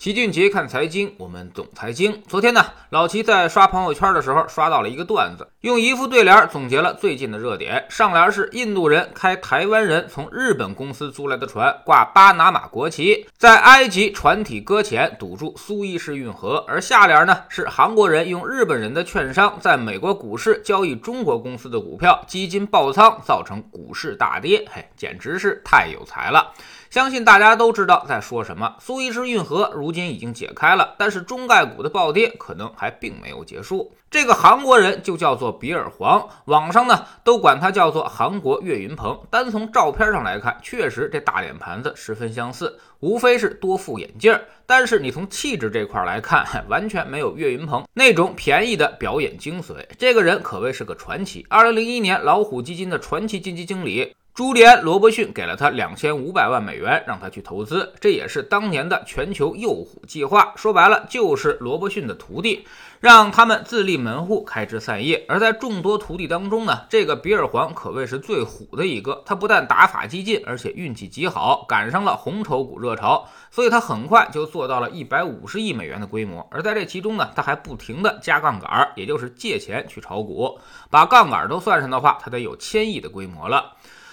齐俊杰看财经，我们懂财经。昨天呢，老齐在刷朋友圈的时候刷到了一个段子，用一副对联总结了最近的热点。上联是印度人开台湾人从日本公司租来的船挂巴拿马国旗，在埃及船体搁浅堵住苏伊士运河；而下联呢是韩国人用日本人的券商在美国股市交易中国公司的股票，基金爆仓造成股市大跌。嘿，简直是太有才了！相信大家都知道在说什么。苏伊士运河如如今已经解开了，但是中概股的暴跌可能还并没有结束。这个韩国人就叫做比尔黄，网上呢都管他叫做韩国岳云鹏。单从照片上来看，确实这大脸盘子十分相似，无非是多副眼镜。但是你从气质这块来看，完全没有岳云鹏那种便宜的表演精髓。这个人可谓是个传奇。二零零一年，老虎基金的传奇基金经理。朱利安·罗伯逊给了他两千五百万美元，让他去投资，这也是当年的全球诱虎计划。说白了，就是罗伯逊的徒弟，让他们自立门户，开枝散叶。而在众多徒弟当中呢，这个比尔·黄可谓是最虎的一个。他不但打法激进，而且运气极好，赶上了红筹股热潮，所以他很快就做到了一百五十亿美元的规模。而在这其中呢，他还不停的加杠杆，也就是借钱去炒股，把杠杆都算上的话，他得有千亿的规模了。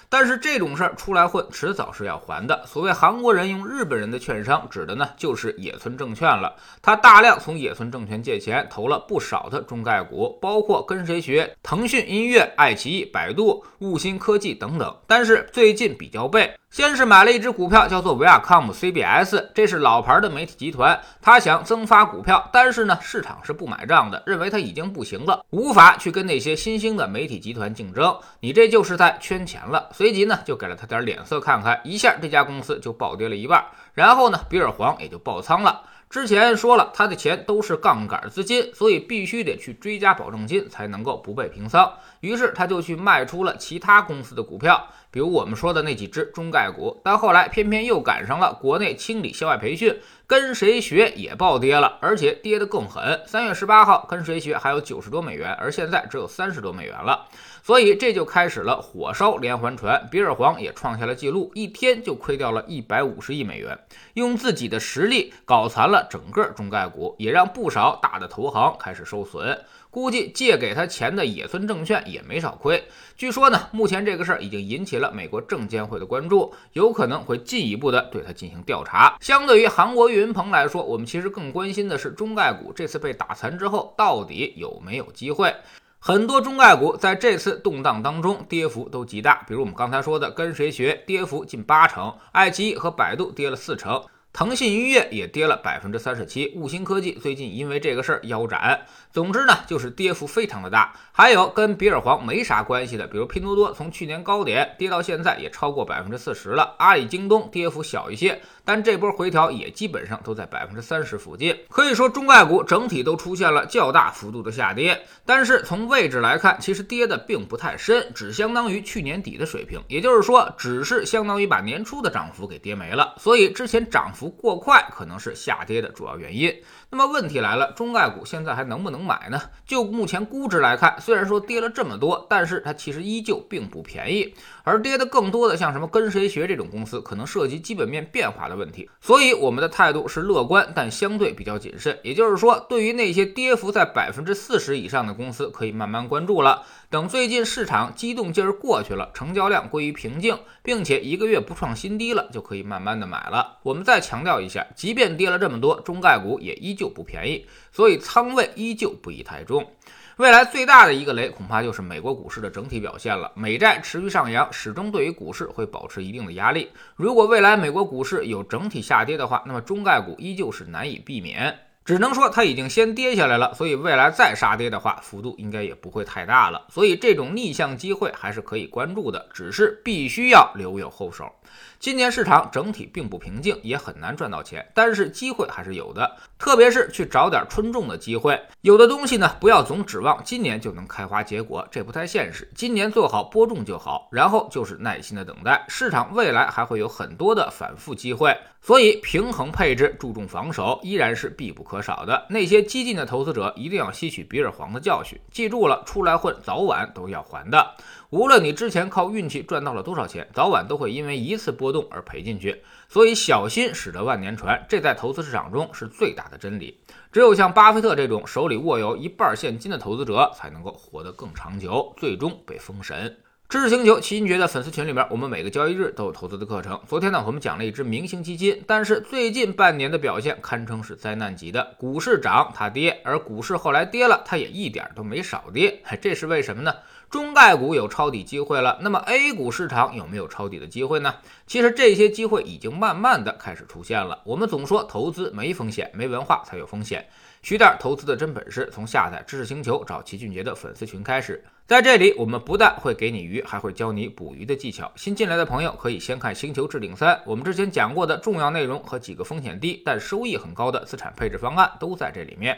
但是这种事儿出来混，迟早是要还的。所谓韩国人用日本人的券商，指的呢就是野村证券了。他大量从野村证券借钱，投了不少的中概股，包括跟谁学、腾讯音乐、爱奇艺、百度、悟新科技等等。但是最近比较背。先是买了一只股票，叫做维亚康姆 CBS，这是老牌的媒体集团，他想增发股票，但是呢，市场是不买账的，认为他已经不行了，无法去跟那些新兴的媒体集团竞争，你这就是在圈钱了。随即呢，就给了他点脸色看看，一下这家公司就暴跌了一半，然后呢，比尔黄也就爆仓了。之前说了，他的钱都是杠杆资金，所以必须得去追加保证金才能够不被平仓。于是他就去卖出了其他公司的股票，比如我们说的那几只中概股。但后来偏偏又赶上了国内清理校外培训，跟谁学也暴跌了，而且跌得更狠。三月十八号，跟谁学还有九十多美元，而现在只有三十多美元了。所以这就开始了火烧连环船，比尔黄也创下了记录，一天就亏掉了一百五十亿美元，用自己的实力搞残了整个中概股，也让不少大的投行开始受损。估计借给他钱的野村证券也没少亏。据说呢，目前这个事儿已经引起了美国证监会的关注，有可能会进一步的对他进行调查。相对于韩国岳云鹏来说，我们其实更关心的是中概股这次被打残之后，到底有没有机会。很多中概股在这次动荡当中跌幅都极大，比如我们刚才说的跟谁学，跌幅近八成；爱奇艺和百度跌了四成。腾讯音乐也跌了百分之三十七，悟星科技最近因为这个事儿腰斩。总之呢，就是跌幅非常的大。还有跟比尔黄没啥关系的，比如拼多多，从去年高点跌到现在也超过百分之四十了。阿里、京东跌幅小一些，但这波回调也基本上都在百分之三十附近。可以说，中概股整体都出现了较大幅度的下跌。但是从位置来看，其实跌的并不太深，只相当于去年底的水平，也就是说，只是相当于把年初的涨幅给跌没了。所以之前涨幅。过快可能是下跌的主要原因。那么问题来了，中概股现在还能不能买呢？就目前估值来看，虽然说跌了这么多，但是它其实依旧并不便宜。而跌的更多的像什么跟谁学这种公司，可能涉及基本面变化的问题。所以我们的态度是乐观，但相对比较谨慎。也就是说，对于那些跌幅在百分之四十以上的公司，可以慢慢关注了。等最近市场激动劲儿过去了，成交量归于平静，并且一个月不创新低了，就可以慢慢的买了。我们再强调一下，即便跌了这么多，中概股也依旧不便宜，所以仓位依旧不宜太重。未来最大的一个雷，恐怕就是美国股市的整体表现了。美债持续上扬，始终对于股市会保持一定的压力。如果未来美国股市有整体下跌的话，那么中概股依旧是难以避免。只能说它已经先跌下来了，所以未来再杀跌的话，幅度应该也不会太大了。所以这种逆向机会还是可以关注的，只是必须要留有后手。今年市场整体并不平静，也很难赚到钱，但是机会还是有的，特别是去找点春种的机会。有的东西呢，不要总指望今年就能开花结果，这不太现实。今年做好播种就好，然后就是耐心的等待。市场未来还会有很多的反复机会，所以平衡配置、注重防守依然是必不可。少的。那些激进的投资者一定要吸取比尔黄的教训，记住了，出来混早晚都要还的。无论你之前靠运气赚到了多少钱，早晚都会因为一次波动而赔进去。所以小心驶得万年船，这在投资市场中是最大的真理。只有像巴菲特这种手里握有一半现金的投资者，才能够活得更长久，最终被封神。知识星球齐星爵的粉丝群里面，我们每个交易日都有投资的课程。昨天呢，我们讲了一只明星基金，但是最近半年的表现堪称是灾难级的。股市涨它跌，而股市后来跌了，它也一点都没少跌。这是为什么呢？中概股有抄底机会了，那么 A 股市场有没有抄底的机会呢？其实这些机会已经慢慢的开始出现了。我们总说投资没风险，没文化才有风险。学点投资的真本事，从下载知识星球找齐俊杰的粉丝群开始。在这里，我们不但会给你鱼，还会教你捕鱼的技巧。新进来的朋友可以先看《星球置顶三》，我们之前讲过的重要内容和几个风险低但收益很高的资产配置方案都在这里面。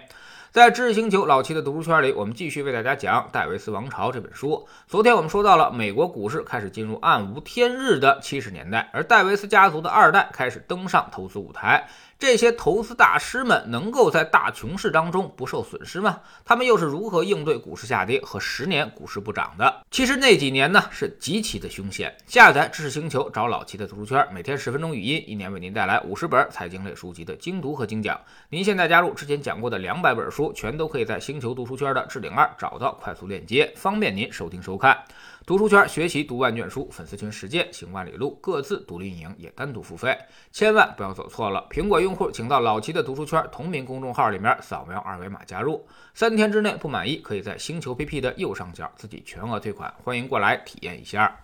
在知识星球老七的读书圈里，我们继续为大家讲《戴维斯王朝》这本书。昨天我们说到了美国股市开始进入暗无天日的七十年代，而戴维斯家族的二代开始登上投资舞台。这些投资大师们能够在大熊市当中不受损失吗？他们又是如何应对股市下跌和十年股市不涨的？其实那几年呢是极其的凶险。下载知识星球，找老齐的读书圈，每天十分钟语音，一年为您带来五十本财经类书籍的精读和精讲。您现在加入之前讲过的两百本书，全都可以在星球读书圈的置顶二找到快速链接，方便您收听收看。读书圈学习读万卷书，粉丝群实践行万里路，各自独立运营也单独付费，千万不要走错了。苹果用户请到老齐的读书圈同名公众号里面扫描二维码加入，三天之内不满意可以在星球 PP 的右上角自己全额退款，欢迎过来体验一下。